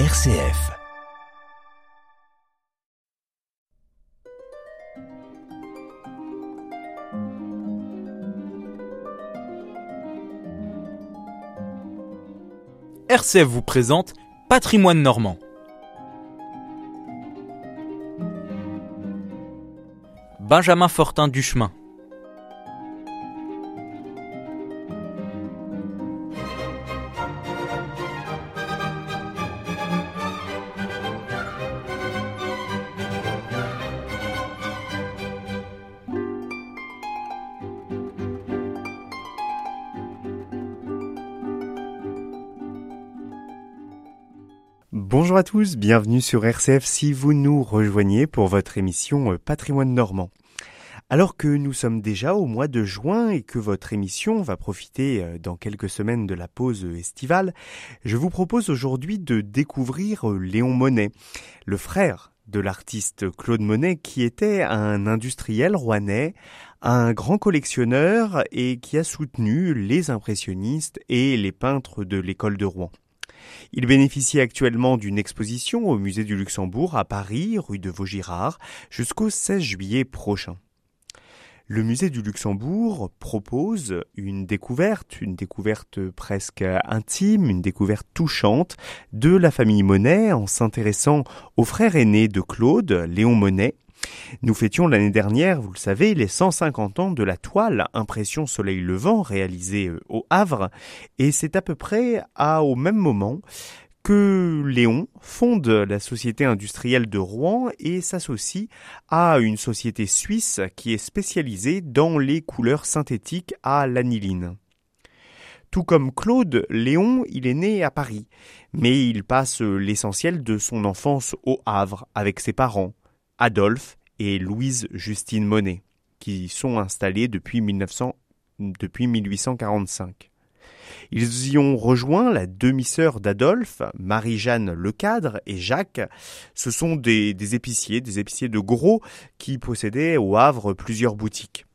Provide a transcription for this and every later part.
RCF. RCF vous présente Patrimoine normand. Benjamin Fortin Duchemin. Bonjour à tous, bienvenue sur RCF si vous nous rejoignez pour votre émission euh, Patrimoine normand. Alors que nous sommes déjà au mois de juin et que votre émission va profiter euh, dans quelques semaines de la pause estivale, je vous propose aujourd'hui de découvrir euh, Léon Monet, le frère de l'artiste Claude Monet qui était un industriel rouennais, un grand collectionneur et qui a soutenu les impressionnistes et les peintres de l'école de Rouen. Il bénéficie actuellement d'une exposition au musée du Luxembourg à Paris, rue de Vaugirard, jusqu'au 16 juillet prochain. Le musée du Luxembourg propose une découverte, une découverte presque intime, une découverte touchante de la famille Monet en s'intéressant au frère aîné de Claude, Léon Monet, nous fêtions l'année dernière, vous le savez, les 150 ans de la toile Impression Soleil Levant réalisée euh, au Havre, et c'est à peu près au même moment que Léon fonde la société industrielle de Rouen et s'associe à une société suisse qui est spécialisée dans les couleurs synthétiques à l'aniline. Tout comme Claude, Léon, il est né à Paris, mais il passe l'essentiel de son enfance au Havre avec ses parents, Adolphe et Louise Justine Monet, qui sont installés depuis, 1900, depuis 1845. Ils y ont rejoint la demi-sœur d'Adolphe, Marie-Jeanne Lecadre et Jacques. Ce sont des épiciers, des épiciers de gros qui possédaient au Havre plusieurs boutiques.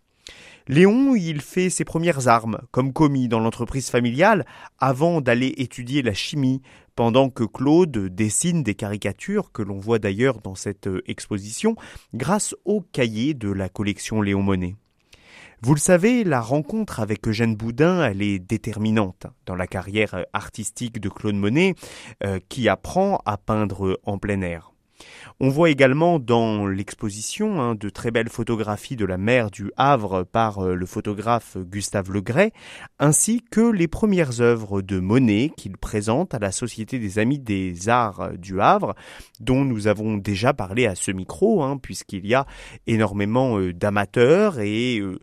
Léon, il fait ses premières armes comme commis dans l'entreprise familiale avant d'aller étudier la chimie, pendant que Claude dessine des caricatures que l'on voit d'ailleurs dans cette euh, exposition grâce au cahier de la collection Léon Monnet. Vous le savez, la rencontre avec Eugène Boudin, elle est déterminante dans la carrière artistique de Claude Monet, euh, qui apprend à peindre en plein air. On voit également dans l'exposition hein, de très belles photographies de la mer du Havre par euh, le photographe Gustave Legray, ainsi que les premières œuvres de Monet qu'il présente à la Société des Amis des Arts du Havre, dont nous avons déjà parlé à ce micro, hein, puisqu'il y a énormément euh, d'amateurs et euh,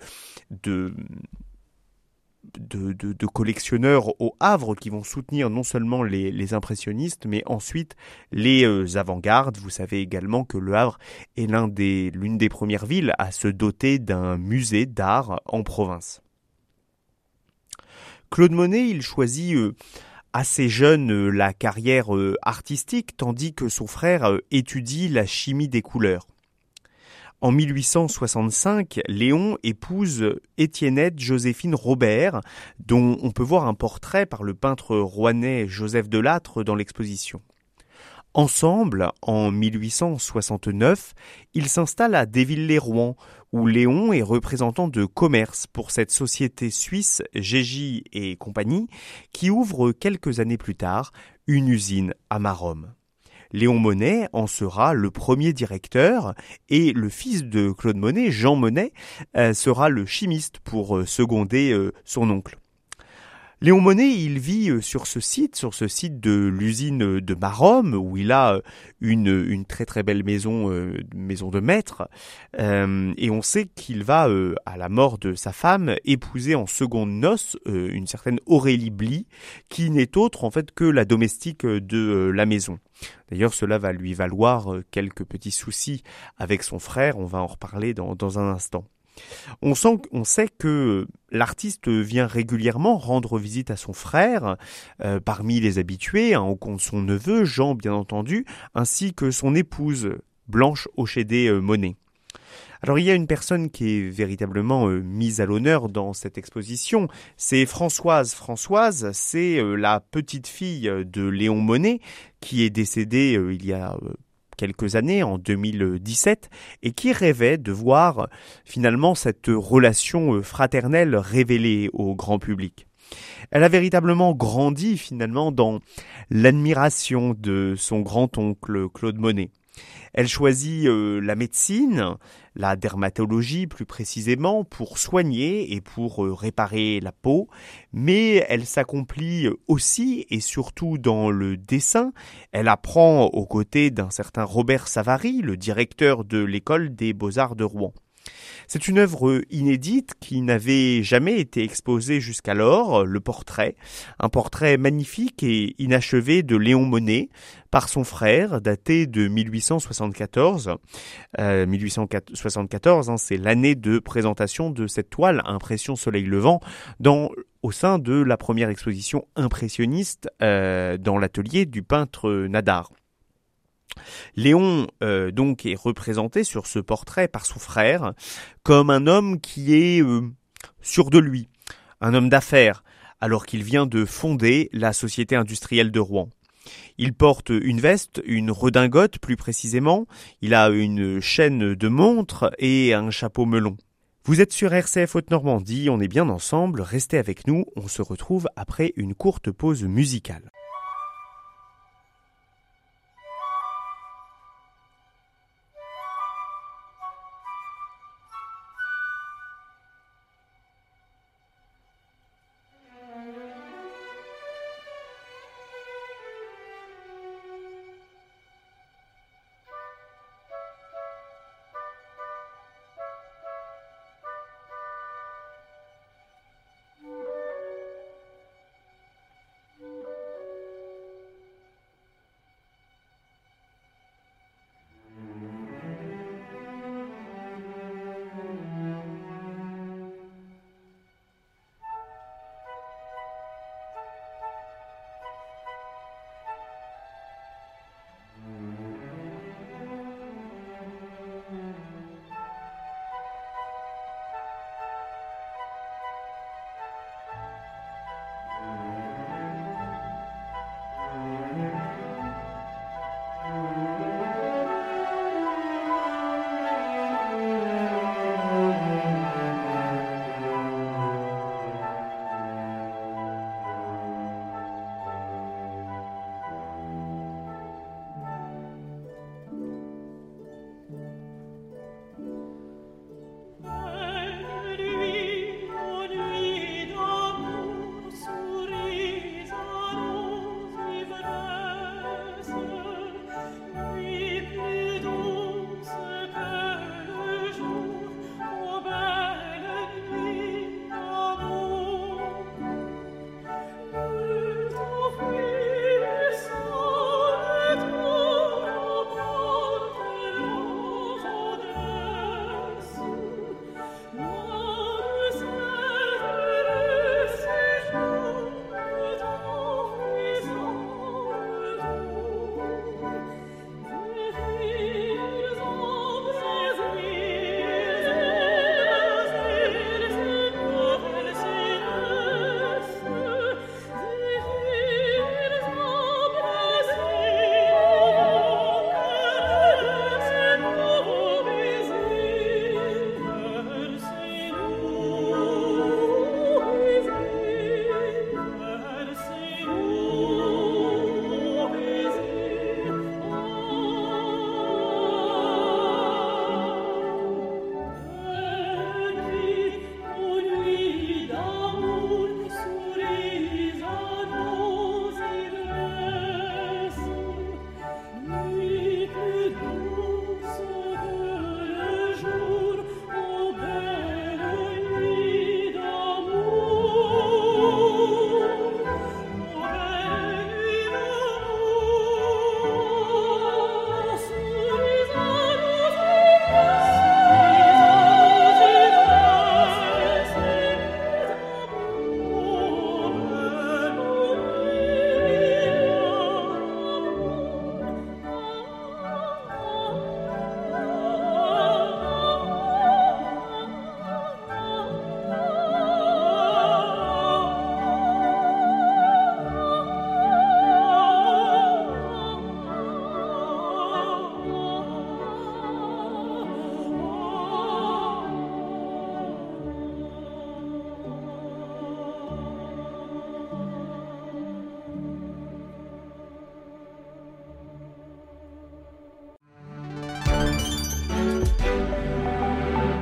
de collectionneurs au Havre qui vont soutenir non seulement les, impressionnistes, mais ensuite les euh, avant-gardes. Vous savez également que le Havre est l'un des, l'une des premières villes à se doter d'un musée d'art en province. Claude Monet, il choisit euh, assez jeune euh, la carrière artistique, tandis que son frère étudie la chimie des couleurs. En 1865, Léon épouse Étiennette Joséphine Robert, dont on peut voir un portrait par le peintre rouennais Joseph Delattre dans l'exposition. Ensemble, en 1869, ils s'installent à Déville-les-Rouen, où Léon est représentant de commerce pour cette société suisse Gégy et compagnie, qui ouvre quelques années plus tard une usine à Maromme. Léon Monet en sera le premier directeur et le fils de Claude Monet, Jean Monet, euh, sera le chimiste pour euh, seconder euh, son oncle. Léon Monet, il vit euh, sur ce site, sur ce site de l'usine de Maromme, où il a euh, une, très très belle maison, euh, maison de maître, et on sait qu'il va, à la mort de sa femme, épouser en seconde noce une certaine Aurélie Bly, qui n'est autre en fait que la domestique de la maison. D'ailleurs, cela va lui valoir quelques petits soucis avec son frère, on va en reparler dans un instant. On, sent, on sait que l'artiste vient régulièrement rendre visite à son frère, euh, parmi les habitués, hein, au compte son neveu, Jean bien entendu, ainsi que son épouse, Blanche Ochédé euh, Monet. Alors il y a une personne qui est véritablement euh, mise à l'honneur dans cette exposition, c'est Françoise. Françoise, c'est la petite fille de Léon Monnet qui est décédée il y a quelques années, en 2017, et qui rêvait de voir finalement cette relation fraternelle révélée au grand public. Elle a véritablement grandi finalement dans l'admiration de son grand-oncle Claude Monet. Elle choisit euh, la médecine, la dermatologie plus précisément, pour soigner et pour euh, réparer la peau, mais elle s'accomplit aussi et surtout dans le dessin. Elle apprend aux côtés d'un certain Robert Savary, le directeur de l'école des beaux-arts de Rouen. C'est une œuvre inédite qui n'avait jamais été exposée jusqu'alors, le portrait, un portrait magnifique et inachevé de Léon Monet par son frère, daté de 1874. 1874, euh, hein, c'est l'année de présentation de cette toile, Impression Soleil Levant, au sein de la première exposition impressionniste euh, dans l'atelier du peintre Nadar. Léon euh, donc est représenté sur ce portrait par son frère comme un homme qui est euh, sûr de lui, un homme d'affaires, alors qu'il vient de fonder la Société industrielle de Rouen. Il porte une veste, une redingote plus précisément, il a une chaîne de montre et un chapeau melon. Vous êtes sur RCF Haute-Normandie, on est bien ensemble, restez avec nous, on se retrouve après une courte pause musicale.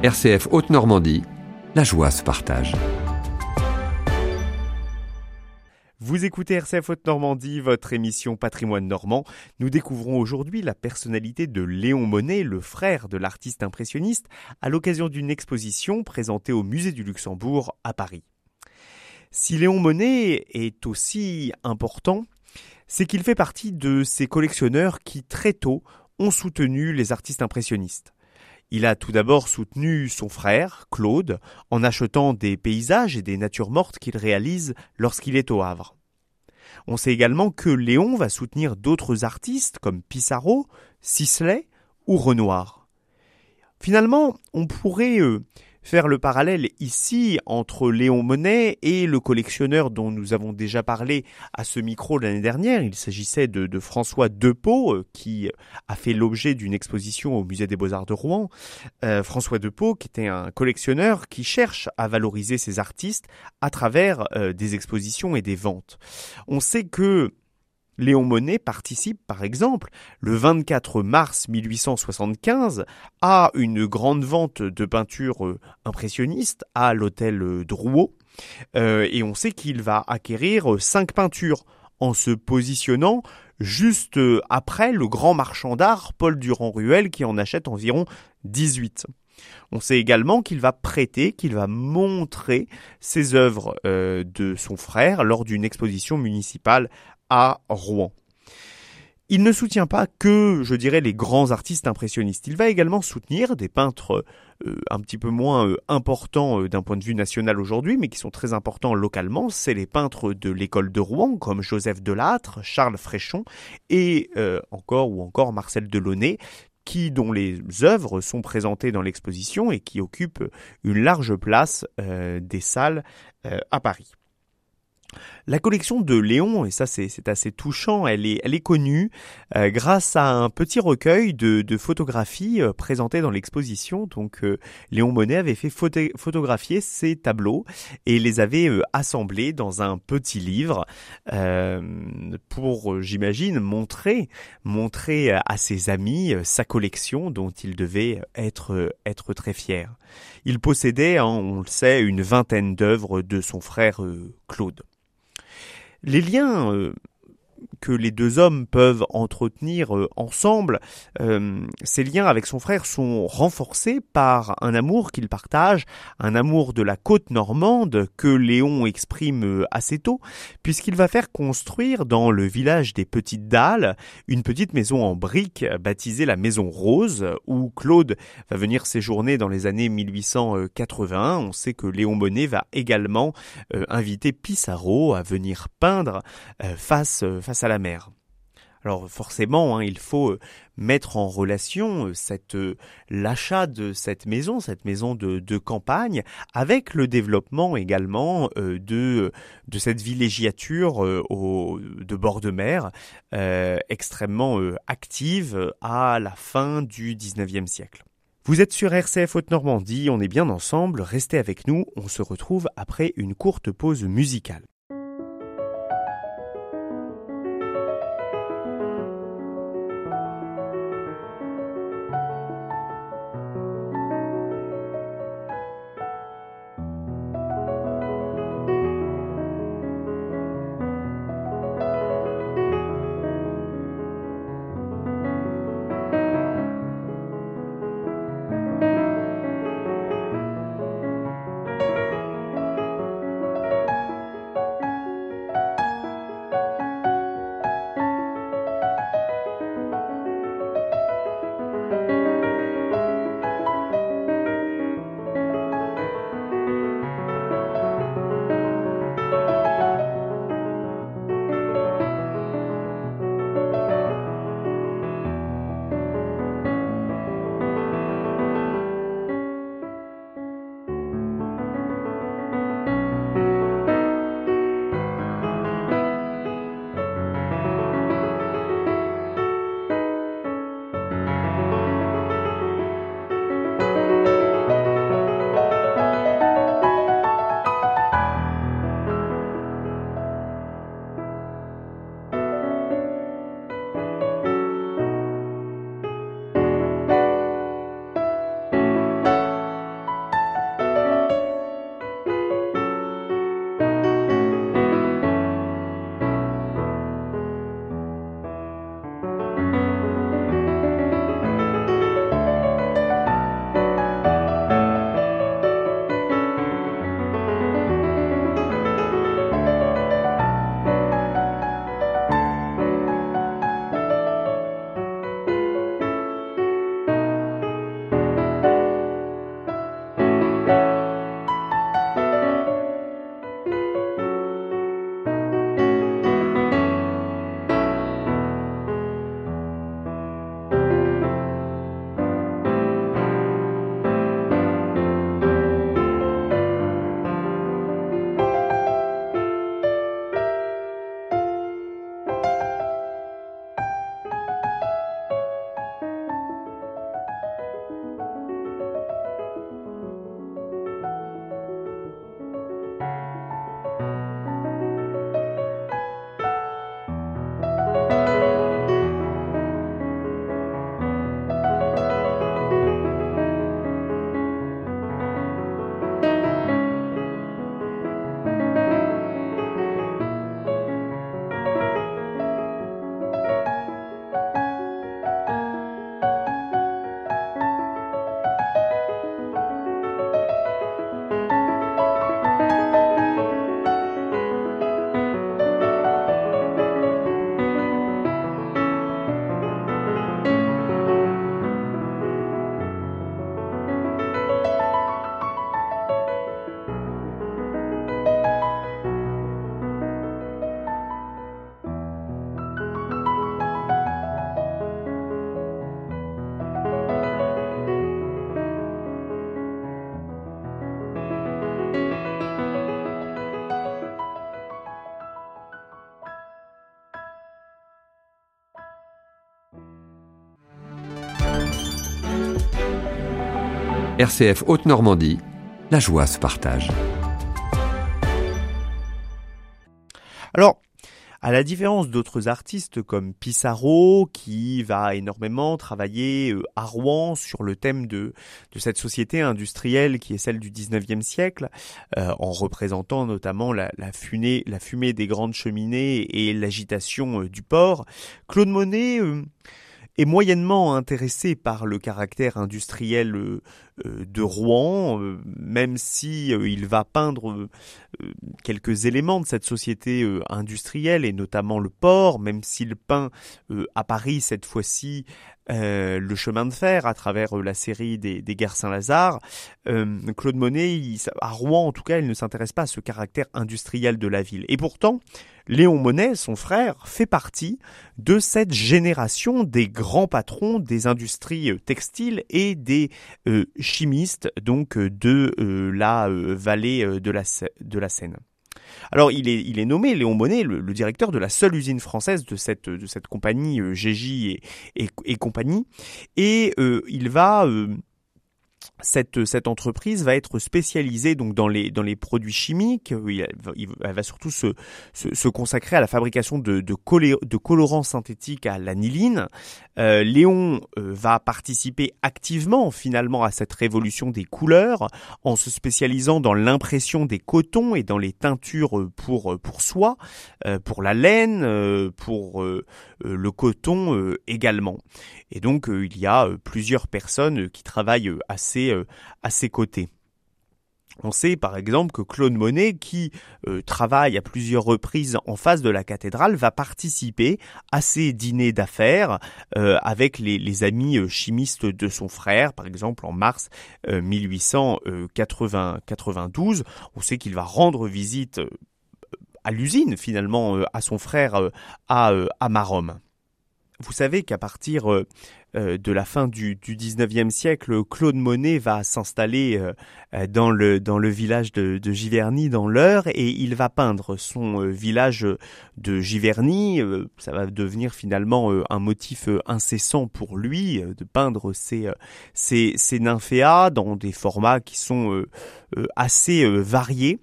RCF Haute-Normandie, la joie se partage. Vous écoutez RCF Haute-Normandie, votre émission Patrimoine normand. Nous découvrons aujourd'hui la personnalité de Léon Monet, le frère de l'artiste impressionniste, à l'occasion d'une exposition présentée au Musée du Luxembourg à Paris. Si Léon Monet est aussi important, c'est qu'il fait partie de ces collectionneurs qui très tôt ont soutenu les artistes impressionnistes. Il a tout d'abord soutenu son frère, Claude, en achetant des paysages et des natures mortes qu'il réalise lorsqu'il est au Havre. On sait également que Léon va soutenir d'autres artistes comme Pissarro, Sisley ou Renoir. Finalement, on pourrait euh, faire le parallèle ici entre Léon Monet et le collectionneur dont nous avons déjà parlé à ce micro l'année dernière. Il s'agissait de, François Depeau, euh, qui a fait l'objet d'une exposition au Musée des Beaux-Arts de Rouen. Euh, François Depeau, qui était un collectionneur qui cherche à valoriser ses artistes à travers euh, des expositions et des ventes. On sait que Léon Monet participe, par exemple, le 24 mars 1875 à une grande vente de peintures euh, impressionnistes à l'hôtel euh, Drouot. Euh, et on sait qu'il va acquérir cinq peintures en se positionnant juste après le grand marchand d'art Paul Durand-Ruel qui en achète environ 18. On sait également qu'il va prêter, qu'il va montrer ses œuvres de son frère lors d'une exposition municipale à Rouen. Il ne soutient pas que, je dirais, les grands artistes impressionnistes. Il va également soutenir des peintres euh, un petit peu moins euh, importants euh, d'un point de vue national aujourd'hui, mais qui sont très importants localement. C'est les peintres de l'école de Rouen, comme Joseph Delattre, Charles Fréchon et encore ou encore Marcel Delaunay, qui dont les œuvres sont présentées dans l'exposition et qui occupent une large place des salles à Paris. La collection de Léon, et ça c'est assez touchant, elle est, connue euh, grâce à un petit recueil de, photographies euh, présentées dans l'exposition. Donc euh, Léon Monet avait fait photographier ces tableaux et les avait assemblés dans un petit livre pour, j'imagine, montrer, montrer à ses amis sa collection dont il devait être, être très fier. Il possédait, hein, on le sait, une vingtaine d'œuvres de son frère Claude. Les liens euh, que les deux hommes peuvent entretenir euh, ensemble, euh, ces liens avec son frère sont renforcés par un amour qu'il partage, un amour de la côte normande que Léon exprime euh, assez tôt, puisqu'il va faire construire dans le village des Petites Dalles une petite maison en briques baptisée la Maison Rose, où Claude va venir séjourner dans les années 1880. On sait que Léon Monet va également inviter Pissarro à venir peindre face, face à la mer. Alors forcément, hein, il faut euh, mettre en relation euh, euh, l'achat de cette maison, cette maison de, campagne, avec le développement également de cette villégiature de bord de mer extrêmement active à la fin du 19e siècle. Vous êtes sur RCF Haute-Normandie, on est bien ensemble, restez avec nous, on se retrouve après une courte pause musicale. RCF Haute-Normandie, la joie se partage. Alors, à la différence d'autres artistes comme Pissarro, qui va énormément travailler euh, à Rouen sur le thème de, de cette société industrielle qui est celle du 19e siècle, euh, en représentant notamment la, fumée des grandes cheminées et l'agitation euh, du port, Claude Monet est moyennement intéressé par le caractère industriel euh, euh, de Rouen, euh, même si il va peindre quelques éléments de cette société industrielle et notamment le port, même s'il peint à Paris cette fois-ci le chemin de fer à travers la série des, des Guerres Saint-Lazare. Claude Monet, à Rouen en tout cas, il ne s'intéresse pas à ce caractère industriel de la ville. Et pourtant, Léon Monnet, son frère, fait partie de cette génération des grands patrons des industries euh, textiles et des euh, chimistes donc euh, de la vallée de la, Seine. Alors il est, nommé Léon Monnet le, directeur de la seule usine française de cette, de cette compagnie et, et, compagnie et il va cette, cette entreprise va être spécialisée donc dans les, dans les produits chimiques. Elle va, surtout se, se, consacrer à la fabrication de, de, de colorants synthétiques à l'aniline. Euh, Léon euh, va participer activement finalement à cette révolution des couleurs en se spécialisant dans l'impression des cotons et dans les teintures pour, pour soie, euh, pour la laine, pour le coton également. Et donc il y a plusieurs personnes qui travaillent assez euh, à ses côtés. On sait par exemple que Claude Monet, qui euh, travaille à plusieurs reprises en face de la cathédrale, va participer à ces dîners d'affaires euh, avec les, amis chimistes de son frère, par exemple en mars 1892. On sait qu'il va rendre visite à l'usine finalement à son frère à, à Marom. Vous savez qu'à partir de la fin du, du 19e siècle, Claude Monet va s'installer euh, euh, dans le, dans le village de, Giverny, dans l'Eure, et il va peindre son village de Giverny. Ça va devenir finalement un motif incessant pour lui, de peindre ses, ses, ses nymphéas dans des formats qui sont assez variés.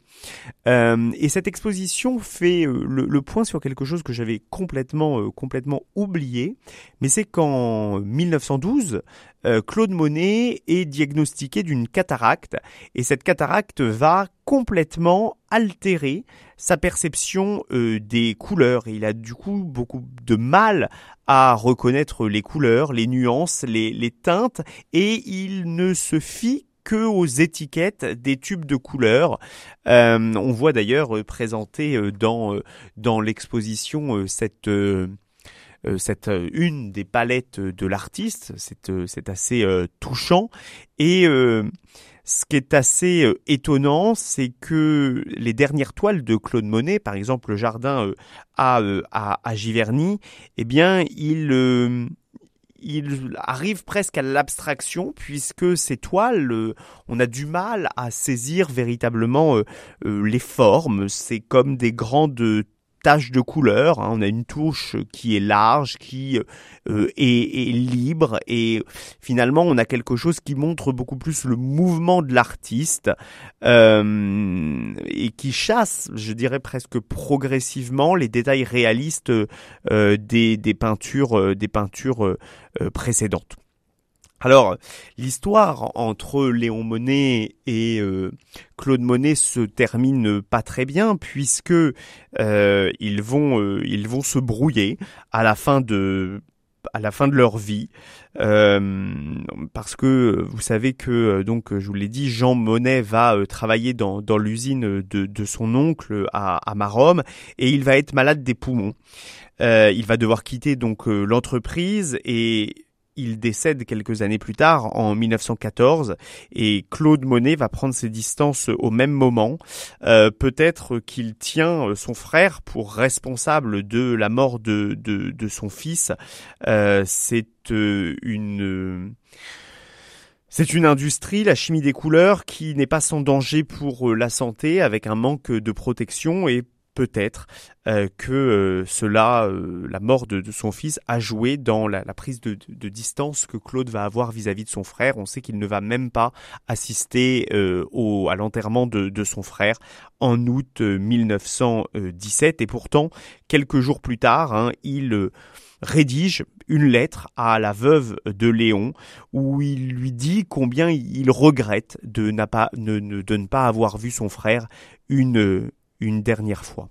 Euh, et cette exposition fait le, le, point sur quelque chose que j'avais complètement, complètement oublié, mais c'est qu'en 1912, euh, Claude Monet est diagnostiqué d'une cataracte et cette cataracte va complètement altérer sa perception euh, des couleurs. il a du coup beaucoup de mal à reconnaître les couleurs, les nuances, les, teintes et il ne se fie que aux étiquettes des tubes de couleurs. Euh, on voit d'ailleurs présenter dans, dans l'exposition cette euh, cette euh, une des palettes de l'artiste. C'est euh, c'est assez touchant et ce qui est assez étonnant, c'est que les dernières toiles de Claude Monet, par exemple le jardin à, à, à Giverny, eh bien, il il arrive presque à l'abstraction puisque ces toiles, on a du mal à saisir véritablement les formes. C'est comme des grandes tache de couleur. Hein. On a une touche qui est large, qui euh, est, libre, et finalement on a quelque chose qui montre beaucoup plus le mouvement de l'artiste euh, et qui chasse, je dirais presque progressivement, les détails réalistes euh, des peintures précédentes. Alors, l'histoire entre Léon Monet et euh, Claude Monet se termine pas très bien puisque euh, ils vont euh, ils vont se brouiller à la fin de à la fin de leur vie parce que vous savez que donc je vous l'ai dit Jean Monnet va travailler dans, dans l'usine de, de son oncle à, à Marom et il va être malade des poumons. il va devoir quitter donc l'entreprise et il décède quelques années plus tard, en 1914, et Claude Monet va prendre ses distances au même moment. Euh, peut-être qu'il tient son frère pour responsable de la mort de, de, son fils. Euh, c'est euh, une... C'est une industrie, la chimie des couleurs, qui n'est pas sans danger pour la santé, avec un manque de protection et peut-être euh, que euh, cela, euh, la mort de, son fils, a joué dans la, prise de, distance que Claude va avoir vis-à-vis de son frère. On sait qu'il ne va même pas assister au, à l'enterrement de, son frère en août 1917 et pourtant, quelques jours plus tard, hein, il rédige une lettre à la veuve de Léon où il lui dit combien il regrette de, pas, de ne pas avoir vu son frère une, une dernière fois.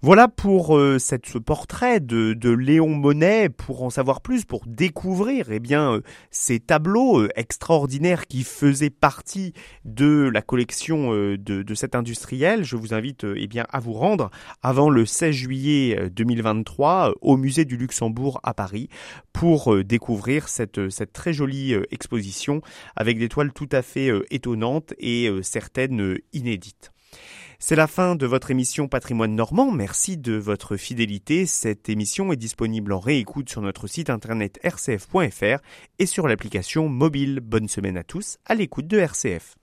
Voilà pour euh, ce portrait de, Léon Monet. Pour en savoir plus, pour découvrir eh bien, euh, ces tableaux euh, extraordinaires qui faisaient partie de la collection de, cet industriel, je vous invite eh bien, à vous rendre avant le 16 juillet 2023 au musée du Luxembourg à Paris pour découvrir cette très jolie exposition avec des toiles tout à fait étonnantes et certaines inédites. C'est la fin de votre émission Patrimoine Normand. Merci de votre fidélité. Cette émission est disponible en réécoute sur notre site internet rcf.fr et sur l'application mobile. Bonne semaine à tous à l'écoute de RCF.